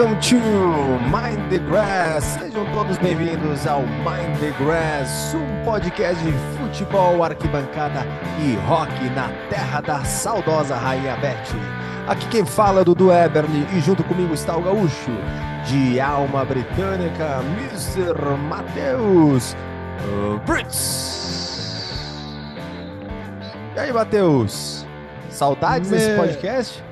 Welcome to Mind the Grass. Sejam todos bem-vindos ao Mind the Grass, um podcast de futebol, arquibancada e rock na terra da saudosa Rainha Beth. Aqui quem fala é Dudu Eberly e junto comigo está o gaúcho de alma britânica, Mr. Matheus uh, Brits. E aí, Matheus? Saudades desse podcast?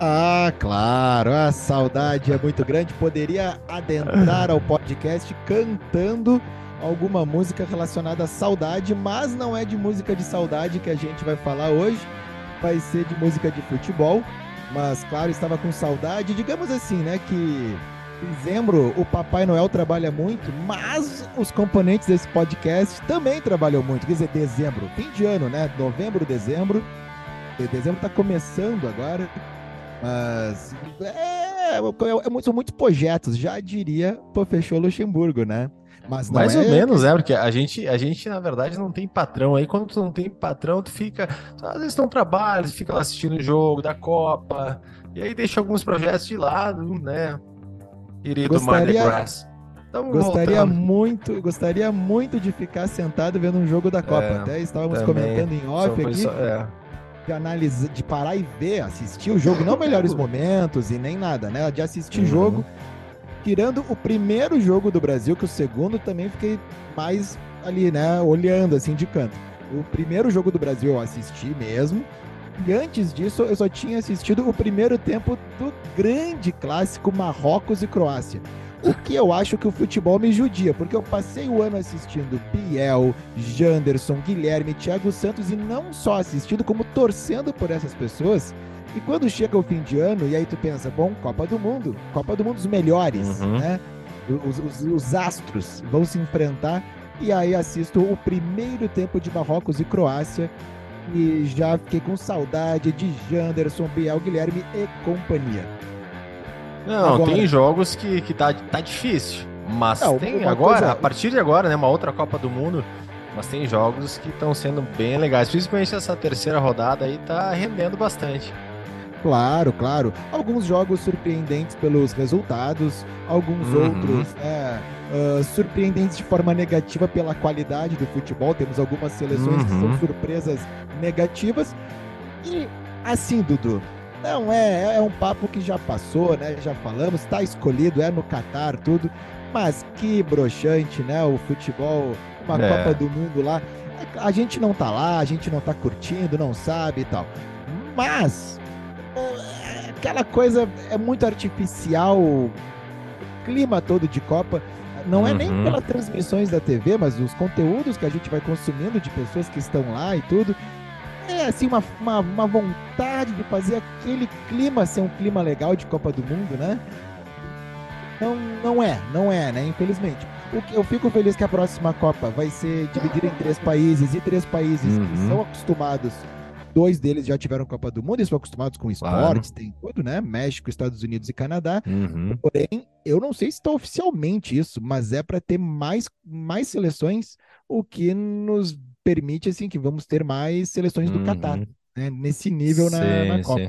Ah, claro, a saudade é muito grande. Poderia adentrar ao podcast cantando alguma música relacionada à saudade, mas não é de música de saudade que a gente vai falar hoje. Vai ser de música de futebol. Mas, claro, estava com saudade. Digamos assim, né? Que em dezembro o Papai Noel trabalha muito, mas os componentes desse podcast também trabalham muito. Quer dizer, dezembro, fim de ano, né? Novembro, dezembro. Dezembro está começando agora. Mas é, é, é- são muitos projetos, já diria, fechou Luxemburgo, né? Mas Mais é, ou menos, né? Porque a gente, a gente, na verdade, não tem patrão. Aí quando tu não tem patrão, tu fica. Às vezes tu não trabalha, tu fica lá assistindo o jogo da Copa. E aí deixa alguns projetos de lado, né? Querido Gostaria-. Tamo Gostaria voltando. muito, gostaria muito de ficar sentado vendo um jogo da Copa. É, Até estávamos também. comentando em off aqui só- é. De analisar, de parar e ver, assistir o jogo, não melhores momentos e nem nada, né? De assistir Uhum. jogo, tirando o primeiro jogo do Brasil, que o segundo também fiquei mais ali, né? Olhando assim de canto. O primeiro jogo do Brasil eu assisti mesmo. E antes disso, eu só tinha assistido o primeiro tempo do grande clássico Marrocos e Croácia. O que eu acho que o futebol me judia, porque eu passei o ano assistindo Biel, Janderson, Guilherme, Thiago Santos e não só assistindo, como torcendo por essas pessoas. E quando chega o fim de ano, e aí tu pensa, bom, Copa do Mundo, Copa do Mundo dos melhores, Uhum. né? Os, os- os astros vão se enfrentar. E aí assisto o primeiro tempo de Marrocos e Croácia. E já fiquei com saudade de Janderson, Biel, Guilherme e companhia. Não, Agora- tem jogos que, que tá, tá difícil. Mas Não, tem agora, coisa- a partir de agora, né? Uma outra Copa do Mundo. Mas tem jogos que estão sendo bem legais. Principalmente essa terceira rodada aí tá rendendo bastante. Claro, claro. Alguns jogos surpreendentes pelos resultados, alguns Uhum. outros né, ah, surpreendentes de forma negativa pela qualidade do futebol. Temos algumas seleções que Uhum. são surpresas negativas. E assim, Dudu, não é, é um papo que já passou, né? Já falamos, está escolhido, é no Catar, tudo. Mas que broxante, né? O futebol, uma É. Copa do Mundo lá. A gente não tá lá, a gente não tá curtindo, não sabe e tal. Mas é, aquela coisa é muito artificial, o clima todo de Copa. Não é nem Uhum. pelas transmissões da TV, mas os conteúdos que a gente vai consumindo de pessoas que estão lá e tudo. É assim, uma, uma, uma vontade de fazer aquele clima ser um clima legal de Copa do Mundo, né? Não, não é, não é, né? Infelizmente. O que- Eu fico feliz que a próxima Copa vai ser dividida em três países e três países que Uhum. são acostumados. Dois deles já tiveram Copa do Mundo, eles são acostumados com Claro. esportes, tem tudo, né? México, Estados Unidos e Canadá. Uhum. Porém, eu não sei se está oficialmente isso, mas é para ter mais, mais seleções, o que nos permite, assim, que vamos ter mais seleções do Uhum. Catar, né? Nesse nível na, Sim, na Copa. sim.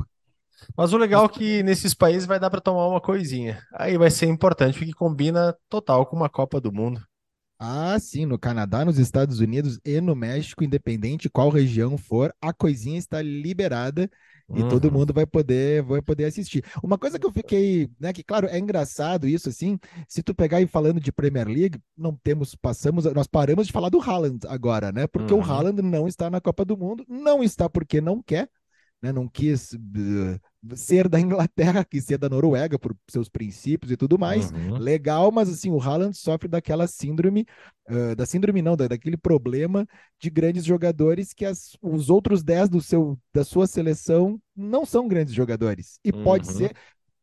Mas o legal é que nesses países vai dar para tomar uma coisinha. Aí vai ser importante porque combina total com uma Copa do Mundo. Ah, sim, no Canadá, nos Estados Unidos e no México, independente qual região for, a coisinha está liberada e todo Uhum. mundo vai poder, vai poder assistir. Uma coisa que eu fiquei, né, que claro, é engraçado isso assim, se tu pegar e falando de Premier League, não temos, passamos, nós paramos de falar do Haaland agora, né? Porque o Uhum. Haaland não está na Copa do Mundo, não está porque não quer, né? Não quis eh, ser da Inglaterra, quis ser da Noruega por seus princípios e tudo mais. Uhum. Legal, mas assim, o Haaland sofre daquela síndrome, ah, da síndrome não, da- daquele problema de grandes jogadores que as- os outros 10 do seu, da sua seleção não são grandes jogadores. E pode Uhum. ser,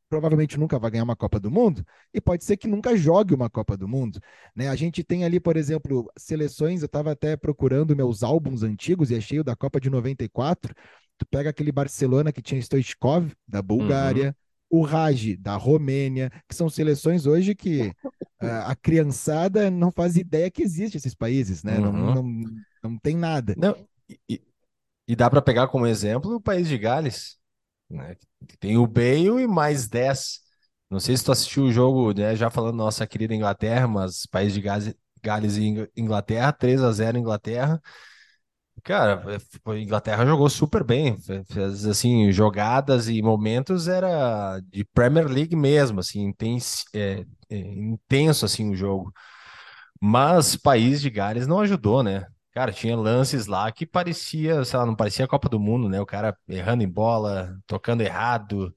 provavelmente nunca vai ganhar uma Copa do Mundo, e pode ser que nunca jogue uma Copa do Mundo. Né? A gente tem ali, por exemplo, seleções, eu estava até procurando meus álbuns antigos e achei o da Copa de 94. Tu pega aquele Barcelona que tinha Stoichkov, da Bulgária, o Raj, da Romênia, que são seleções hoje que ah, a criançada não faz ideia que existe esses países, né? Não, Uhum. não, não tem nada. Não, e, e- dá para pegar como exemplo o país de Gales, né? Tem o Bale e mais 10 Não sei se tu assistiu o jogo, né, já falando nossa querida Inglaterra, mas país de Gales, Gales e Inglaterra, 3 a 0 Inglaterra. Cara, a Inglaterra jogou super bem, fez assim jogadas e momentos era de Premier League mesmo, assim intenso, é, é, intenso assim o jogo. Mas país de Gales não ajudou, né? Cara, tinha lances lá que parecia, sei lá, não parecia Copa do Mundo, né? O cara errando em bola, tocando errado.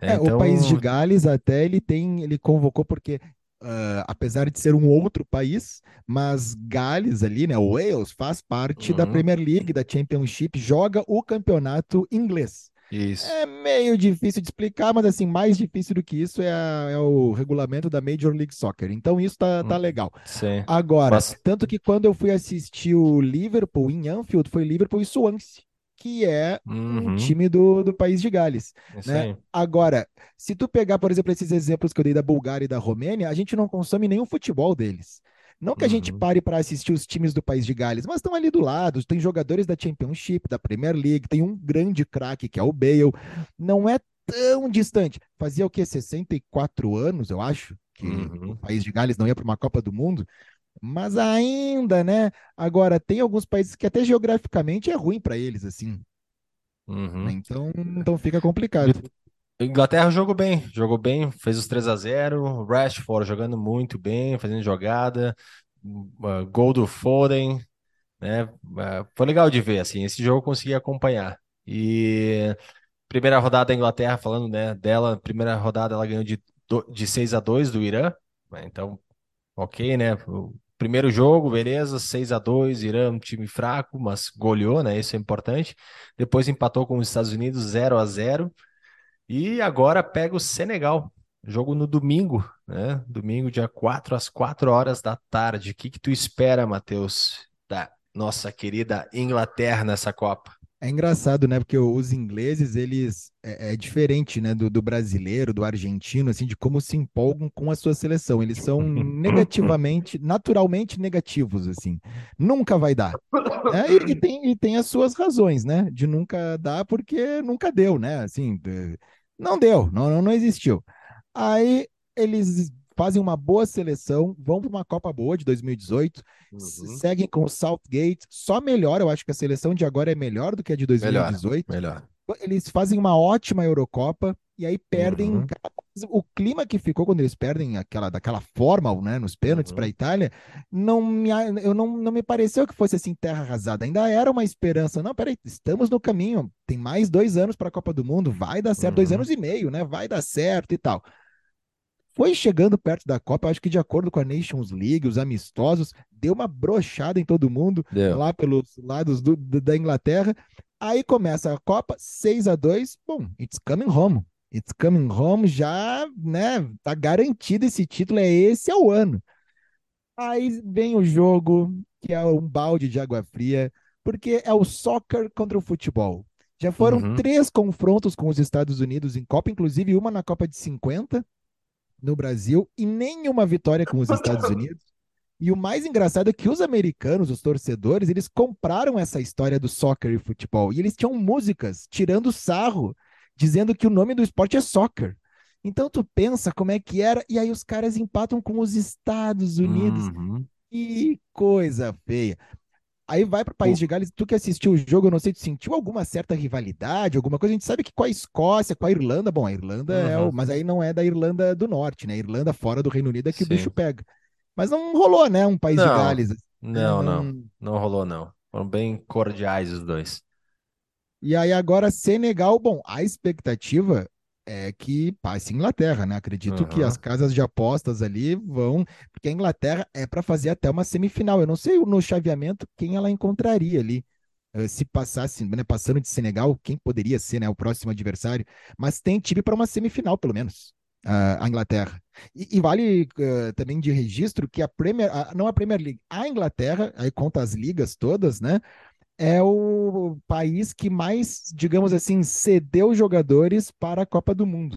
Né? É, então... O país de Gales até ele tem, ele convocou porque Uh, apesar de ser um outro país, mas Gales ali, né, Wales, faz parte uhum. da Premier League, da Championship, joga o campeonato inglês. Isso. É meio difícil de explicar, mas assim, mais difícil do que isso é, a, é o regulamento da Major League Soccer. Então isso tá, tá hum, legal. Sim. Agora, mas... tanto que quando eu fui assistir o Liverpool em Anfield, foi Liverpool e Swansea que é uhum. um time do, do país de Gales. né? Agora, se tu pegar, por exemplo, esses exemplos que eu dei da Bulgária e da Romênia, a gente não consome nenhum futebol deles. Não que a gente uhum. pare para assistir os times do país de Gales, mas estão ali do lado. Tem jogadores da Championship, da Premier League, tem um grande craque que é o Bale. Não é tão distante. Fazia o quê? 64 anos, eu acho, que uhum. o país de Gales não ia para uma Copa do Mundo. Mas ainda, né? Agora, tem alguns países que até geograficamente é ruim para eles, assim. Uhum. Né? Então, então fica complicado. Inglaterra jogou bem, jogou bem, fez os 3 a 0 Rashford jogando muito bem, fazendo jogada, uh, gol do Foden, né? Uh, foi legal de ver, assim, esse jogo eu consegui acompanhar. E primeira rodada da Inglaterra, falando né, dela, primeira rodada ela ganhou de, de 6 a 2 do Irã, né? então, ok, né? Primeiro jogo, beleza, 6 a 2 Irã, um time fraco, mas goleou, né? Isso é importante. Depois empatou com os Estados Unidos 0 a 0 e agora pega o Senegal. Jogo no domingo, né? Domingo, dia 4 às 4 horas da tarde. O que, que tu espera, Matheus, da nossa querida Inglaterra nessa Copa? É engraçado, né? Porque os ingleses, eles é, é diferente, né, do, do, brasileiro, do argentino, assim, de como se empolgam com a sua seleção. Eles são negativamente, naturalmente negativos, assim. Nunca vai dar. É, e, e, tem, e tem as suas razões, né? De nunca dar, porque nunca deu, né? Assim, não deu, não, não existiu. Aí eles fazem uma boa seleção, vão para uma Copa boa de 2018, uhum. seguem com o Southgate, só melhor, eu acho que a seleção de agora é melhor do que a de 2018. Melhor. melhor. Eles fazem uma ótima Eurocopa e aí perdem uhum. o clima que ficou quando eles perdem aquela daquela forma, né, nos pênaltis uhum. para a Itália, não me eu não, não me pareceu que fosse assim terra arrasada. Ainda era uma esperança. Não, peraí, estamos no caminho. Tem mais dois anos para a Copa do Mundo, vai dar certo, dois uhum. anos e meio, né? Vai dar certo e tal. Foi chegando perto da Copa, acho que de acordo com a Nations League, os amistosos, deu uma brochada em todo mundo, deu. lá pelos lados do, da Inglaterra. Aí começa a Copa, 6 a 2 Bom, it's coming home. It's coming home já, né? Tá garantido esse título, é esse é o ano. Aí vem o jogo, que é um balde de água fria, porque é o soccer contra o futebol. Já foram uhum. três confrontos com os Estados Unidos em Copa, inclusive uma na Copa de 50, no Brasil e nenhuma vitória com os Estados Unidos. E o mais engraçado é que os americanos, os torcedores, eles compraram essa história do soccer e futebol. E eles tinham músicas tirando sarro, dizendo que o nome do esporte é soccer. Então tu pensa como é que era, e aí os caras empatam com os Estados Unidos. Uhum. Que coisa feia. Aí vai para o País de Gales, tu que assistiu o jogo, eu não sei, tu sentiu alguma certa rivalidade, alguma coisa? A gente sabe que com a Escócia, com a Irlanda, bom, a Irlanda uhum. é o, mas aí não é da Irlanda do Norte, né? A Irlanda fora do Reino Unido é que Sim. o bicho pega. Mas não rolou, né? Um País não, de Gales. Assim, não, não, não, não rolou, não. Foram bem cordiais os dois. E aí agora Senegal, bom, a expectativa é que passe Inglaterra, né? Acredito uhum. que as casas de apostas ali vão, porque a Inglaterra é para fazer até uma semifinal. Eu não sei no chaveamento quem ela encontraria ali. Uh, se passasse, né, passando de Senegal, quem poderia ser né, o próximo adversário, mas tem time para uma semifinal, pelo menos, a Inglaterra. E, e vale uh, também de registro que a Premier, não a Premier League, a Inglaterra, aí conta as ligas todas, né? É o país que mais, digamos assim, cedeu jogadores para a Copa do Mundo.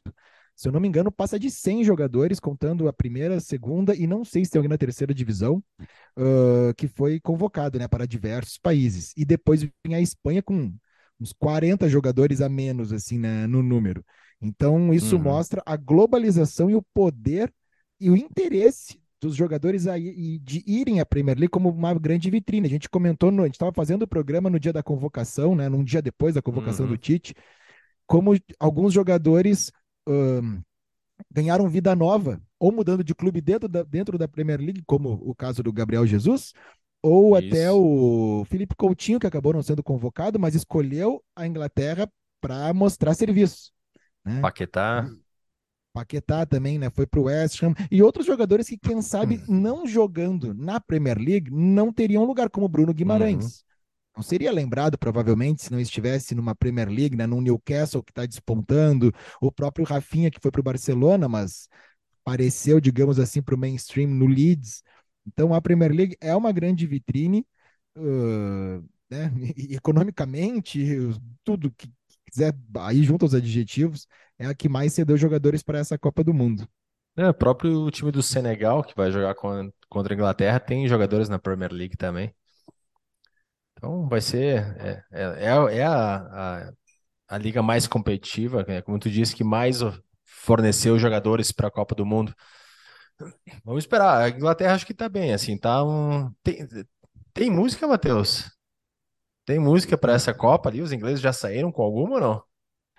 Se eu não me engano, passa de 100 jogadores, contando a primeira, a segunda e não sei se tem alguém na terceira divisão, uh, que foi convocado né, para diversos países. E depois vem a Espanha com uns 40 jogadores a menos assim né, no número. Então, isso Uhum. mostra a globalização e o poder e o interesse dos jogadores aí de irem à Premier League como uma grande vitrine. A gente comentou, no, a gente estava fazendo o programa no dia da convocação, né, num dia depois da convocação Uhum. do Tite, como alguns jogadores hum, ganharam vida nova, ou mudando de clube dentro da, dentro da Premier League, como o caso do Gabriel Jesus, ou até Isso. o Felipe Coutinho, que acabou não sendo convocado, mas escolheu a Inglaterra para mostrar serviço. Né? Paquetá. Paquetá também, né? Foi para o West Ham. E outros jogadores que, quem sabe, não jogando na Premier League, não teriam lugar, como Bruno Guimarães. Não seria lembrado, provavelmente, se não estivesse numa Premier League, né? Num Newcastle que está despontando, o próprio Rafinha, que foi para o Barcelona, mas apareceu, digamos assim, para o mainstream no Leeds. Então, a Premier League é uma grande vitrine, uh, né? Economicamente, tudo que quiser, aí junto aos adjetivos, é a que mais cedeu jogadores para essa Copa do Mundo. É, o próprio time do Senegal, que vai jogar con- contra a Inglaterra, tem jogadores na Premier League também. Então vai ser. É, é, é a, é a, a, a liga mais competitiva, né? Como tu disse, que mais forneceu jogadores para a Copa do Mundo. Vamos esperar. A Inglaterra acho que tá bem, assim, tá um... Tem, tem música, Matheus? Tem música para essa Copa ali? Os ingleses já saíram com alguma ou não?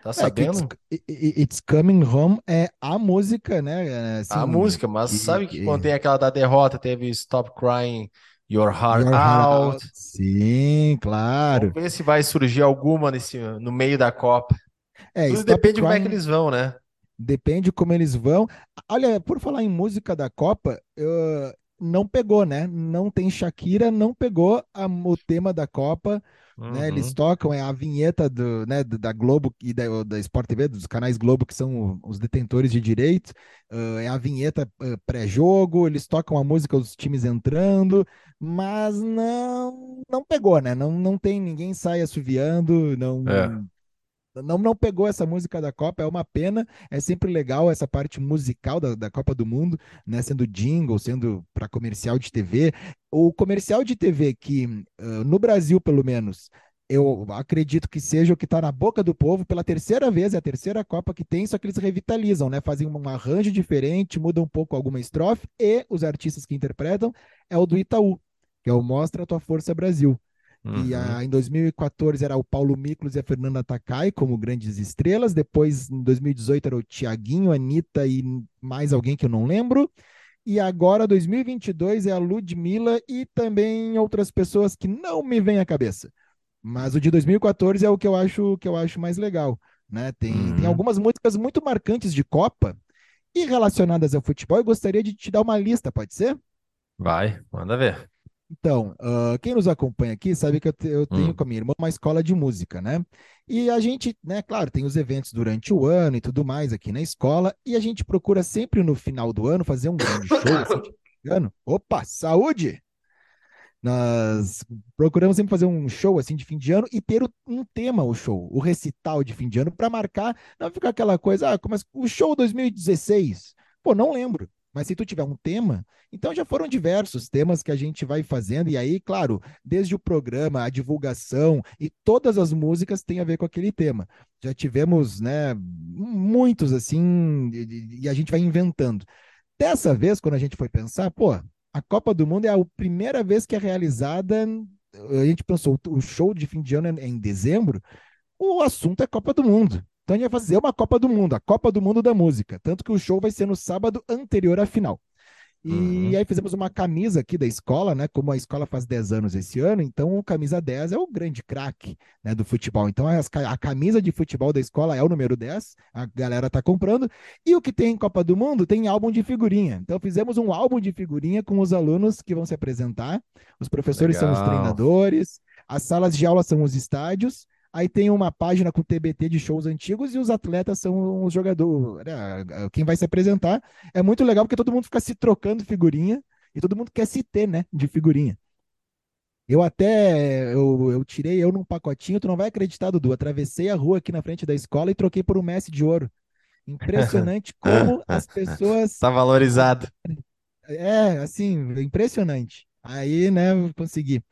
Tá É It's, sabendo? I- I- It's Coming Home é a música, né? é, A Assim, música, mas que, sabe que quando que tem aquela da derrota, teve Stop Crying Your Heart Your Heart Out. Out. Sim, Vamos claro. ver se vai surgir alguma nesse, no meio da Copa. É, Tudo depende de como é que Crying eles vão, né? depende como eles vão. Olha, por falar em música da Copa, eu- não pegou, né? Não tem Shakira, não pegou a- o tema da Copa. Né, eles Uhum. tocam, é a vinheta do, né, da Globo e da, da Sport TV, dos canais Globo, que são os detentores de direitos. ah, é a vinheta ah, pré-jogo, eles tocam a música dos times entrando, mas não não pegou, né? Não, não tem ninguém sai assoviando, É. não, não, pegou essa música da Copa, é uma pena. É sempre legal essa parte musical da, da Copa do Mundo, né? Sendo jingle, sendo para comercial de TV. O comercial de TV que, ah, no Brasil, pelo menos, eu acredito que seja o que está na boca do povo pela terceira vez, é a terceira Copa que tem, só que eles revitalizam, né? Fazem um arranjo diferente, mudam um pouco alguma estrofe, e os artistas que interpretam é o do Itaú, que é o Mostra a Tua Força Brasil. E Uhum. a, em 2014 era o Paulo Miklos e a Fernanda Takai como grandes estrelas. Depois, em 2018, era o Tiaguinho, a Anitta e mais alguém que eu não lembro. E agora, 2022, é a Ludmilla e também outras pessoas que não me vêm à cabeça. Mas o de 2014 é o que eu acho que eu acho mais legal. Né? Tem, tem Uhum. algumas músicas muito marcantes de Copa e relacionadas ao futebol. Eu gostaria de te dar uma lista, pode ser? Vai, manda ver. Então, ah, quem nos acompanha aqui sabe que eu, te- eu tenho Hum. com a minha irmã uma escola de música, né? E a gente, né, claro, tem os eventos durante o ano e tudo mais aqui na escola, e a gente procura sempre no final do ano fazer um grande show, assim, de fim de ano. Opa, saúde! Nós procuramos sempre fazer um show assim de fim de ano e ter um tema o show, o recital de fim de ano para marcar, não ficar aquela coisa, ah, mas o show 2016, pô, não lembro. Mas se tu tiver um tema, então já foram diversos temas que a gente vai fazendo e aí, claro, desde o programa, a divulgação e todas as músicas têm a ver com aquele tema. Já tivemos, né, muitos assim e, e a gente vai inventando. Dessa vez, quando a gente foi pensar, pô, a Copa do Mundo é a primeira vez que é realizada. A gente pensou, o show de fim de ano é em dezembro, o assunto é Copa do Mundo. Então a gente vai fazer uma Copa do Mundo, a Copa do Mundo da música. Tanto que o show vai ser no sábado anterior à final. E Uhum. aí fizemos uma camisa aqui da escola, né? Como a escola faz 10 anos esse ano, então o camisa 10 é o grande craque, né, do futebol. Então a camisa de futebol da escola é o número 10, a galera tá comprando. E o que tem em Copa do Mundo tem álbum de figurinha. Então fizemos um álbum de figurinha com os alunos que vão se apresentar. Os professores são os Legal. treinadores, as salas de aula são os estádios. Aí tem uma página com TBT de shows antigos e os atletas são os jogadores, né, quem vai se apresentar. É muito legal porque todo mundo fica se trocando figurinha e todo mundo quer se ter, né, de figurinha. Eu até, eu, eu tirei eu num pacotinho, tu não vai acreditar, Dudu. Atravessei a rua aqui na frente da escola e troquei por um Messi de ouro. Impressionante como as pessoas. Tá valorizado. É, assim, impressionante. Aí, né, consegui.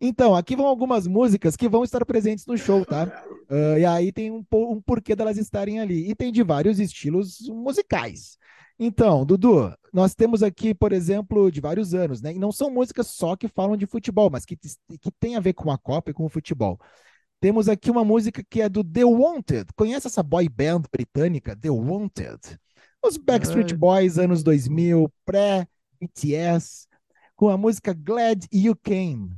Então, aqui vão algumas músicas que vão estar presentes no show, tá? Uh, e aí tem um, um porquê delas estarem ali. E tem de vários estilos musicais. Então, Dudu, nós temos aqui, por exemplo, de vários anos, né? E não são músicas só que falam de futebol, mas que, que tem a ver com a Copa e com o futebol. Temos aqui uma música que é do The Wanted. Conhece essa boy band britânica, The Wanted? Os Backstreet Boys, anos 2000, pré-BTS com a música Glad You Came.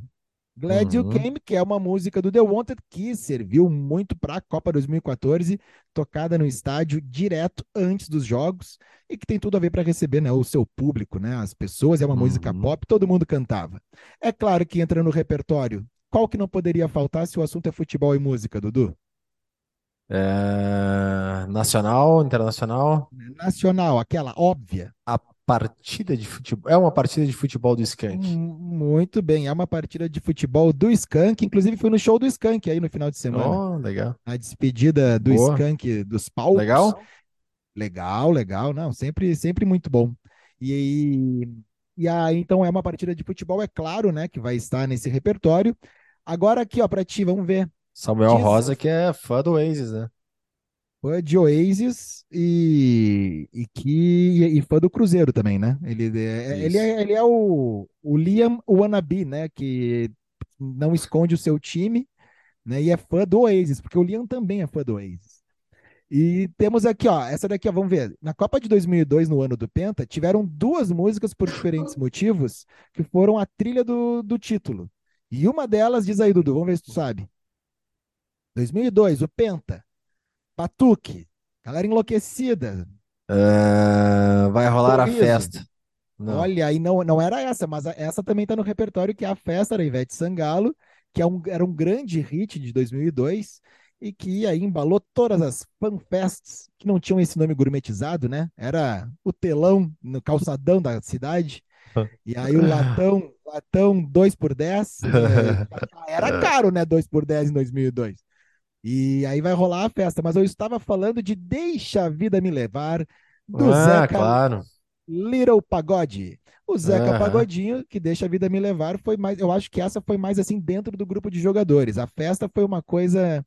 Glad uhum. You Came, que é uma música do The Wanted que serviu muito para a Copa 2014, tocada no estádio direto antes dos jogos e que tem tudo a ver para receber né, o seu público, né, as pessoas. É uma uhum. música pop, todo mundo cantava. É claro que entra no repertório. Qual que não poderia faltar se o assunto é futebol e música, Dudu? É... Nacional, internacional? Nacional, aquela óbvia. A partida de futebol. É uma partida de futebol do Skank. Hum, muito bem, é uma partida de futebol do Skank. Inclusive foi no show do Skank aí no final de semana. Oh, legal. A despedida do Boa. Skank dos palcos. Legal? Legal, legal. Não, sempre, sempre muito bom. E, e aí, então, é uma partida de futebol, é claro, né, que vai estar nesse repertório. Agora aqui, ó, para ti, vamos ver. Samuel Diz... Rosa, que é fã do Oasis, né? Fã de Oasis e, e que e fã do Cruzeiro também, né? Ele é, ele é, ele é o, o Liam Wannabe, né? Que não esconde o seu time, né? E é fã do Oasis, porque o Liam também é fã do Oasis. E temos aqui, ó, essa daqui, ó, vamos ver. Na Copa de 2002, no ano do Penta, tiveram duas músicas por diferentes motivos que foram a trilha do, do título. E uma delas, diz aí, Dudu, vamos ver se tu sabe. 2002, o Penta. Batuque. Galera enlouquecida. Uh, vai rolar Sorriso. a festa. Não. Olha, aí não, não era essa, mas essa também está no repertório, que é a festa da Ivete Sangalo, que é um, era um grande hit de 2002 e que aí embalou todas as fanfests que não tinham esse nome gourmetizado, né? Era o telão no calçadão da cidade. E aí o latão, latão 2 por 10, é, era caro, né? 2 por 10 em 2002. E aí vai rolar a festa, mas eu estava falando de Deixa a Vida Me Levar, do ah, Zeca claro. Little Pagode. O Zeca uhum. Pagodinho, que Deixa a Vida Me Levar, foi mais. Eu acho que essa foi mais assim dentro do grupo de jogadores. A festa foi uma coisa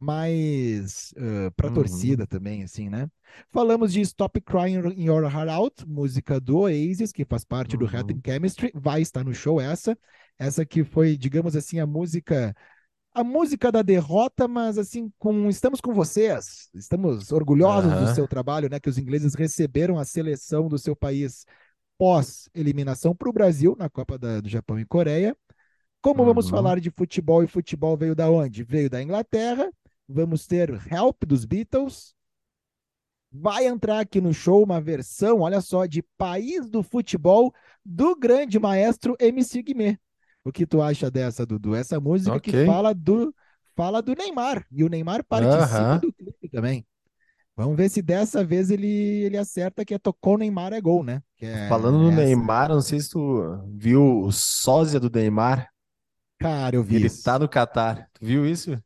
mais uh, para uhum. torcida também, assim, né? Falamos de Stop Crying Your Heart Out, música do Oasis, que faz parte uhum. do Head Chemistry, vai estar no show essa. Essa que foi, digamos assim, a música a música da derrota, mas assim, com estamos com vocês, estamos orgulhosos uhum. do seu trabalho, né? Que os ingleses receberam a seleção do seu país pós eliminação para o Brasil na Copa da, do Japão e Coreia. Como uhum. vamos falar de futebol e futebol veio da onde? Veio da Inglaterra. Vamos ter Help dos Beatles. Vai entrar aqui no show uma versão, olha só, de País do Futebol do grande maestro MC Guimê. O que tu acha dessa, Dudu? Essa música okay. que fala do, fala do Neymar. E o Neymar participa uh -huh. do clipe também. Vamos ver se dessa vez ele, ele acerta que é tocou Neymar é gol, né? É Falando no Neymar, não sei se tu viu o sósia do Neymar. Cara, eu vi Ele isso. tá no Catar. Tu viu isso?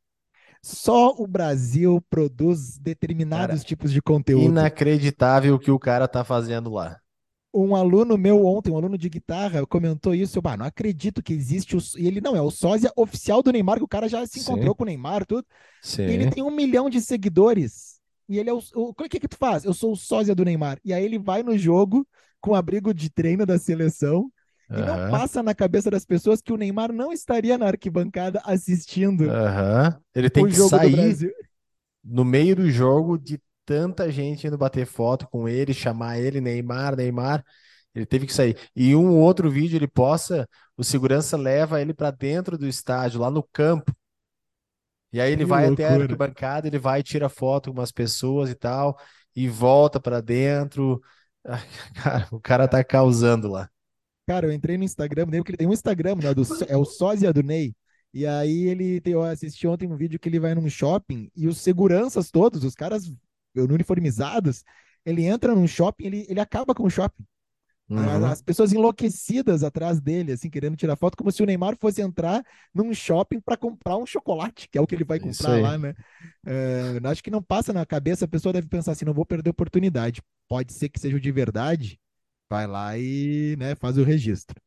Só o Brasil produz determinados cara, tipos de conteúdo. Inacreditável o que o cara tá fazendo lá um aluno meu ontem, um aluno de guitarra, comentou isso. Eu, bah, não acredito que existe o. E ele não é o sósia oficial do Neymar, que o cara já se encontrou Sim. com o Neymar, tudo. Sim. E ele tem um milhão de seguidores. E ele é o. O que que tu faz? Eu sou o sósia do Neymar. E aí ele vai no jogo com abrigo de treino da seleção. Uhum. E não passa na cabeça das pessoas que o Neymar não estaria na arquibancada assistindo. Uhum. Ele tem que sair no meio do jogo de tanta gente indo bater foto com ele, chamar ele, Neymar, Neymar. Ele teve que sair. E um outro vídeo ele possa, o segurança leva ele para dentro do estádio, lá no campo. E aí ele que vai loucura. até a arquibancada, ele vai tira foto com umas pessoas e tal, e volta para dentro. Cara, o cara tá causando lá. Cara, eu entrei no Instagram dele, porque ele tem um Instagram, né, do, é o sósia do Ney. E aí ele eu assisti ontem um vídeo que ele vai num shopping e os seguranças todos, os caras uniformizados, ele entra num shopping, ele, ele acaba com o shopping. Uhum. As pessoas enlouquecidas atrás dele, assim, querendo tirar foto, como se o Neymar fosse entrar num shopping para comprar um chocolate, que é o que ele vai comprar lá, né? Uh, acho que não passa na cabeça, a pessoa deve pensar assim: não vou perder oportunidade. Pode ser que seja o de verdade, vai lá e né, faz o registro.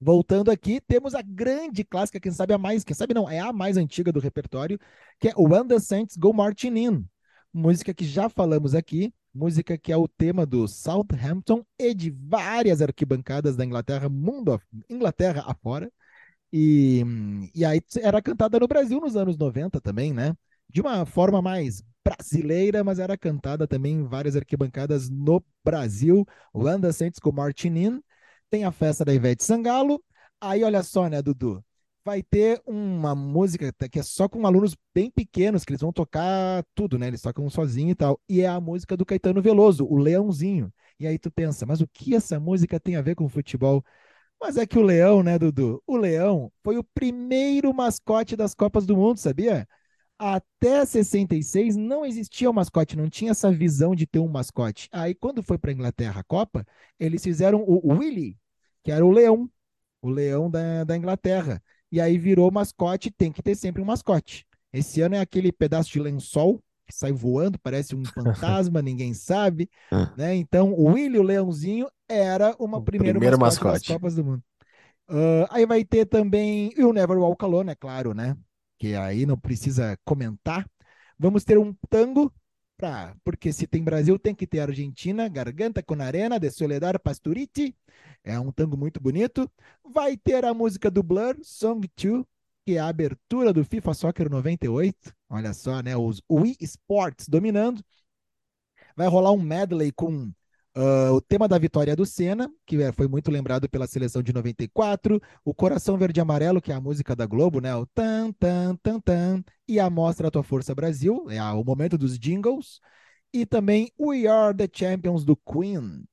Voltando aqui, temos a grande clássica, quem sabe a mais, quem sabe não, é a mais antiga do repertório, que é the Saints Go Marching In. Música que já falamos aqui, música que é o tema do Southampton e de várias arquibancadas da Inglaterra, mundo Inglaterra afora. E, e aí era cantada no Brasil nos anos 90 também, né? De uma forma mais brasileira, mas era cantada também em várias arquibancadas no Brasil. When the Saints Go Marching In tem a festa da Ivete Sangalo. Aí, olha só, né, Dudu? Vai ter uma música que é só com alunos bem pequenos, que eles vão tocar tudo, né? Eles tocam sozinho e tal. E é a música do Caetano Veloso, o Leãozinho. E aí tu pensa, mas o que essa música tem a ver com futebol? Mas é que o Leão, né, Dudu? O Leão foi o primeiro mascote das Copas do Mundo, sabia? Até 66 não existia o um mascote, não tinha essa visão de ter um mascote. Aí, quando foi para a Inglaterra a Copa, eles fizeram o Willy, que era o leão, o leão da, da Inglaterra. E aí virou mascote, tem que ter sempre um mascote. Esse ano é aquele pedaço de lençol que sai voando, parece um fantasma, ninguém sabe. Né? Então, o Willy, o leãozinho, era uma primeira mascote, mascote das Copas do Mundo. Uh, aí vai ter também o Never Walk Alone, é claro, né? que aí não precisa comentar. Vamos ter um tango, pra, porque se tem Brasil, tem que ter Argentina, Garganta com Arena, de Soledad Pasturiti, é um tango muito bonito. Vai ter a música do Blur, Song 2, que é a abertura do FIFA Soccer 98. Olha só, né? Os Wii Sports dominando. Vai rolar um medley com Uh, o tema da vitória do Senna, que é, foi muito lembrado pela seleção de 94, o Coração Verde e Amarelo, que é a música da Globo, né? O tan tan tan tan e a Mostra a Tua Força Brasil, é o momento dos jingles, e também We Are the Champions do Queen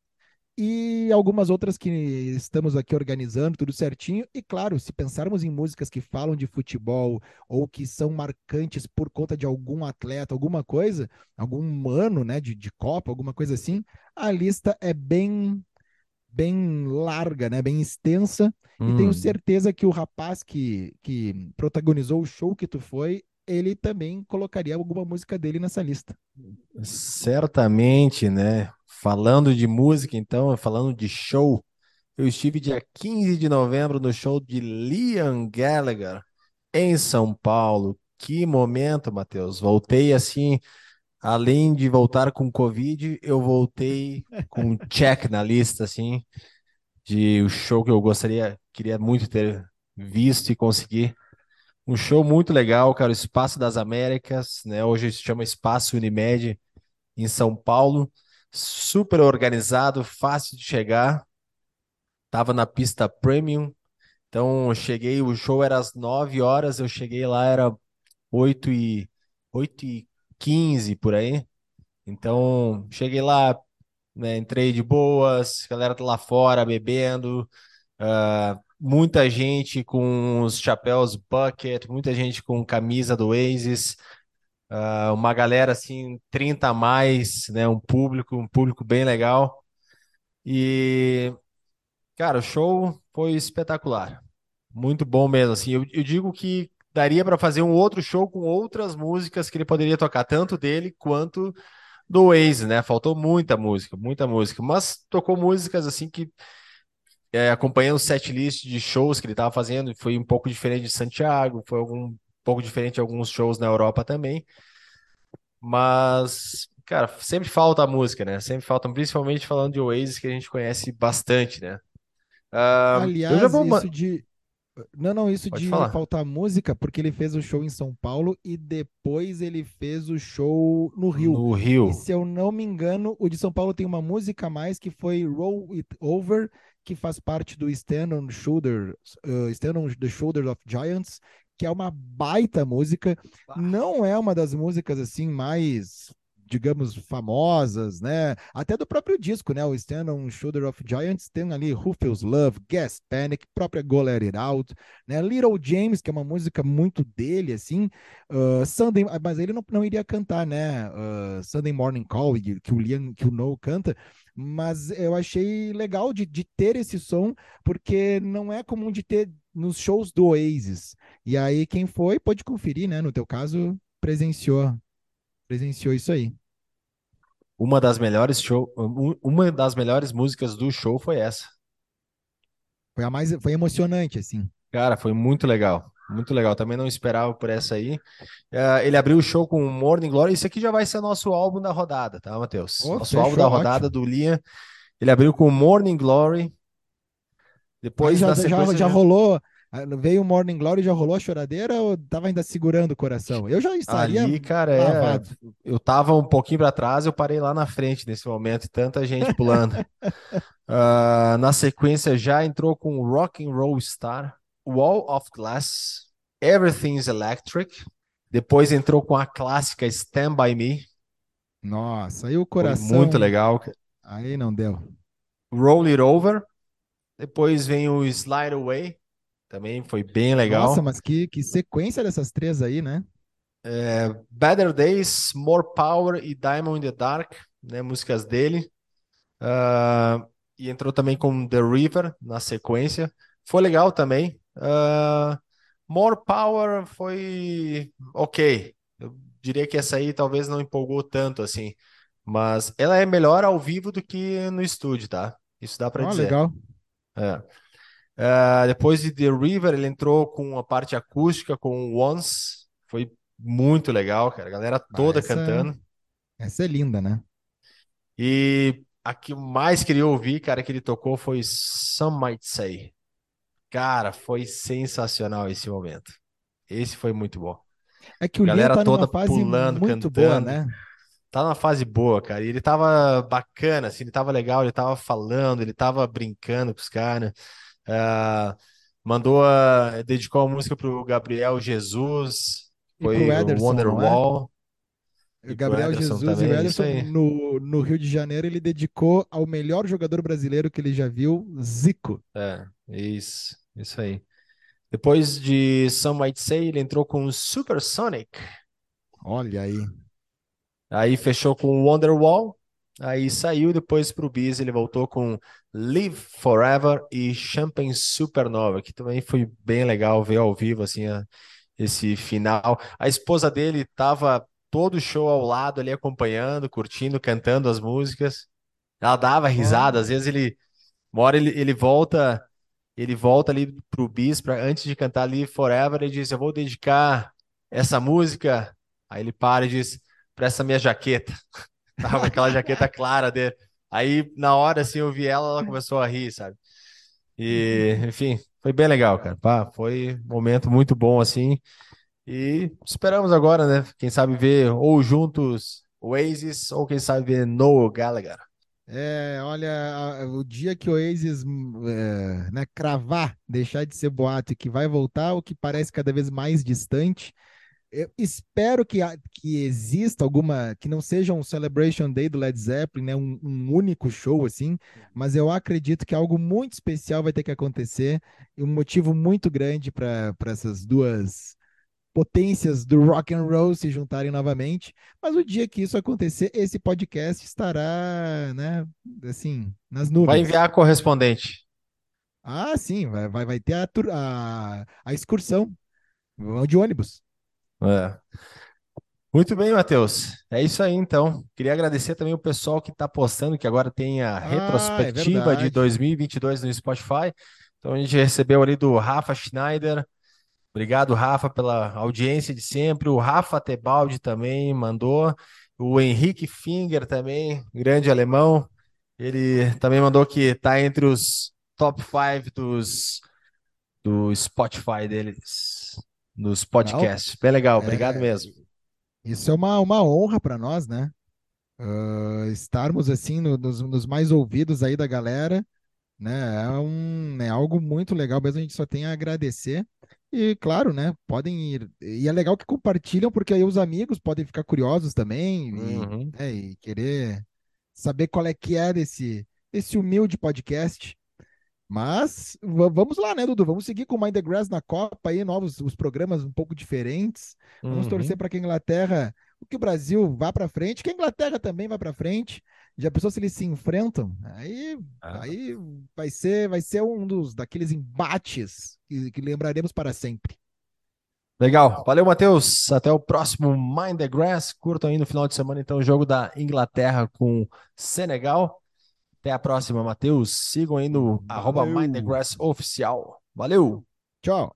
e algumas outras que estamos aqui organizando, tudo certinho. E claro, se pensarmos em músicas que falam de futebol ou que são marcantes por conta de algum atleta, alguma coisa, algum ano né, de, de Copa, alguma coisa assim, a lista é bem bem larga, né, bem extensa. Hum. E tenho hum. certeza que o rapaz que, que protagonizou o show que tu foi, ele também colocaria alguma música dele nessa lista. Certamente, né? Falando de música, então, falando de show, eu estive dia 15 de novembro no show de Liam Gallagher em São Paulo. Que momento, Matheus. Voltei assim, além de voltar com Covid, eu voltei com um check na lista, assim, de o show que eu gostaria, queria muito ter visto e conseguir. Um show muito legal, cara, o Espaço das Américas, né? Hoje se chama Espaço Unimed em São Paulo super organizado, fácil de chegar. Tava na pista premium. Então, cheguei, o show era às 9 horas, eu cheguei lá, era 8 e, 8 e 15 por aí. Então, cheguei lá, né, entrei de boas, galera tá lá fora bebendo, uh, muita gente com os chapéus bucket, muita gente com camisa do Oasis, uh, uma galera assim, 30 a mais, né? Um público, um público bem legal. E, cara, o show foi espetacular. Muito bom mesmo, assim. Eu, eu digo que daria para fazer um outro show com outras músicas que ele poderia tocar, tanto dele quanto do Waze, né? Faltou muita música, muita música, mas tocou músicas assim que é, acompanhando o set list de shows que ele estava fazendo, foi um pouco diferente de Santiago, foi algum pouco diferente de alguns shows na Europa também. Mas, cara, sempre falta a música, né? Sempre faltam, principalmente falando de Oasis, que a gente conhece bastante, né? Uh, Aliás, vou... isso de. Não, não, isso Pode de falar. faltar música, porque ele fez o show em São Paulo e depois ele fez o show no Rio. No Rio. E, se eu não me engano, o de São Paulo tem uma música a mais que foi Roll It Over, que faz parte do Stand on Shoulder, uh, Stand on the Shoulders of Giants, que é uma baita música. Não é uma das músicas assim mais, digamos, famosas, né? Até do próprio disco, né? O Stand on Shoulder of Giants tem ali Who Feels Love, Gas Panic, própria Go Let It Out, né? Little James, que é uma música muito dele, assim. Uh, Sunday, mas ele não, não iria cantar, né? Uh, Sunday Morning Call, que o Liam, que o Noel canta mas eu achei legal de, de ter esse som, porque não é comum de ter nos shows do Oasis. E aí, quem foi, pode conferir, né? No teu caso, presenciou, presenciou isso aí. Uma das melhores show, uma das melhores músicas do show foi essa. Foi a mais, foi emocionante, assim. Cara, foi muito legal. Muito legal. Também não esperava por essa aí. Uh, ele abriu o show com Morning Glory. Isso aqui já vai ser nosso álbum da rodada, tá, Matheus? Oh, nosso álbum da rodada ótimo. do Liam. Ele abriu com Morning Glory. Depois já, já, já rolou, veio o Morning Glory, já rolou a choradeira ou tava ainda segurando o coração? Eu já estaria Ali, cara, é, eu tava um pouquinho para trás, eu parei lá na frente nesse momento, tanta gente pulando. Uh, na sequência já entrou com Rock and Roll Star, Wall of Glass, Everything's Electric. Depois entrou com a clássica Stand By Me. Nossa, aí o Foi coração. muito legal. Aí não deu. Roll It Over. Depois vem o Slide Away. Também foi bem legal. Nossa, mas que, que sequência dessas três aí, né? É, Better Days, More Power e Diamond in the Dark, né, músicas dele. Uh, e entrou também com The River na sequência. Foi legal também. Uh, More Power foi ok. Eu diria que essa aí talvez não empolgou tanto assim. Mas ela é melhor ao vivo do que no estúdio, tá? Isso dá para Ó, dizer. legal. É. Uh, depois de The River, ele entrou com a parte acústica, com Once. Foi muito legal, cara. A galera toda Ah, essa, cantando. essa é linda, né? E a que mais queria ouvir, cara, que ele tocou foi Some Might Say. Cara, foi sensacional esse momento. Esse foi muito bom. É que o Galera tá numa toda fase pulando, muito boa, cantando. né? Tá numa fase boa, cara. E ele tava bacana, assim, ele tava legal, ele tava falando, ele tava brincando com os caras. Ah, mandou a, dedicou a música pro Gabriel Jesus, E pro foi o Ederson, não é? Wonderwall. E pro Gabriel Ederson Jesus e o também, isso Ederson no, no Rio de Janeiro ele dedicou ao melhor jogador brasileiro que ele já viu, Zico. É, isso, isso aí. Depois de Some Might Say, ele entrou com Supersonic. Olha aí. Aí fechou com Wonderwall. Aí saiu depois pro Bis, ele voltou com Live Forever e Champagne Supernova, que também foi bem legal ver ao vivo assim a- esse final. A esposa dele tava todo o show ao lado ali acompanhando, curtindo, cantando as músicas. Ela dava risada, às vezes ele, uma hora ele, ele volta, ele volta ali pro Bis para antes de cantar Live Forever, ele diz: "Eu vou dedicar essa música". Aí ele para e diz: "Para essa minha jaqueta". Tava com aquela jaqueta clara dele. Aí, na hora, assim, eu vi ela, ela começou a rir, sabe? E, enfim, foi bem legal, cara. Pá, foi um momento muito bom, assim. E esperamos agora, né? Quem sabe ver ou juntos Oasis, ou quem sabe ver Noel Gallagher. É, olha, o dia que o Oasis é, né, cravar, deixar de ser boato e que vai voltar, o que parece cada vez mais distante. Eu espero que, que exista alguma, que não seja um Celebration Day do Led Zeppelin, né, um, um único show assim, mas eu acredito que algo muito especial vai ter que acontecer e um motivo muito grande para essas duas potências do rock and roll se juntarem novamente. Mas o dia que isso acontecer, esse podcast estará, né, assim, nas Vai nuvens. enviar a correspondente. Ah, sim, vai, vai, vai ter a, a, a excursão Vão de ônibus. É. Muito bem, Matheus. É isso aí, então. Queria agradecer também o pessoal que está postando, que agora tem a Ah, é retrospectiva de verdade. 2022 no Spotify. Então a gente recebeu ali do Rafa Schneider. Obrigado, Rafa, pela audiência de sempre. O Rafa Tebaldi também mandou. O Henrique Finger também, grande alemão. Ele também mandou que está entre os top 5 dos, do Spotify deles, nos podcasts. Bem legal, obrigado É, mesmo. isso é uma, uma honra para nós, né? Ah, estarmos assim no- nos, nos mais ouvidos aí da galera, né? É um, é algo muito legal mesmo, a gente só tem a agradecer. E claro, né? Podem ir. E é legal que compartilham, porque aí os amigos podem ficar curiosos também e, Uhum. né, e querer saber qual é que é desse, desse humilde podcast. Mas va- vamos lá, né, Dudu? Vamos seguir com o Mind the Grass na Copa aí, novos os programas um pouco diferentes. Vamos Uhum. torcer para que a Inglaterra, que o Brasil vá para frente, que a Inglaterra também vá para frente. Já pensou se eles se enfrentam? Aí, Ah. aí vai ser, vai ser um dos daqueles embates que, que lembraremos para sempre. Legal. Valeu, Matheus. Até o próximo Mind the Grass. Curtam aí no final de semana, então, o jogo da Inglaterra com Senegal. Até a próxima, Matheus. Sigam aí no arroba the Grass Oficial. Valeu! Tchau!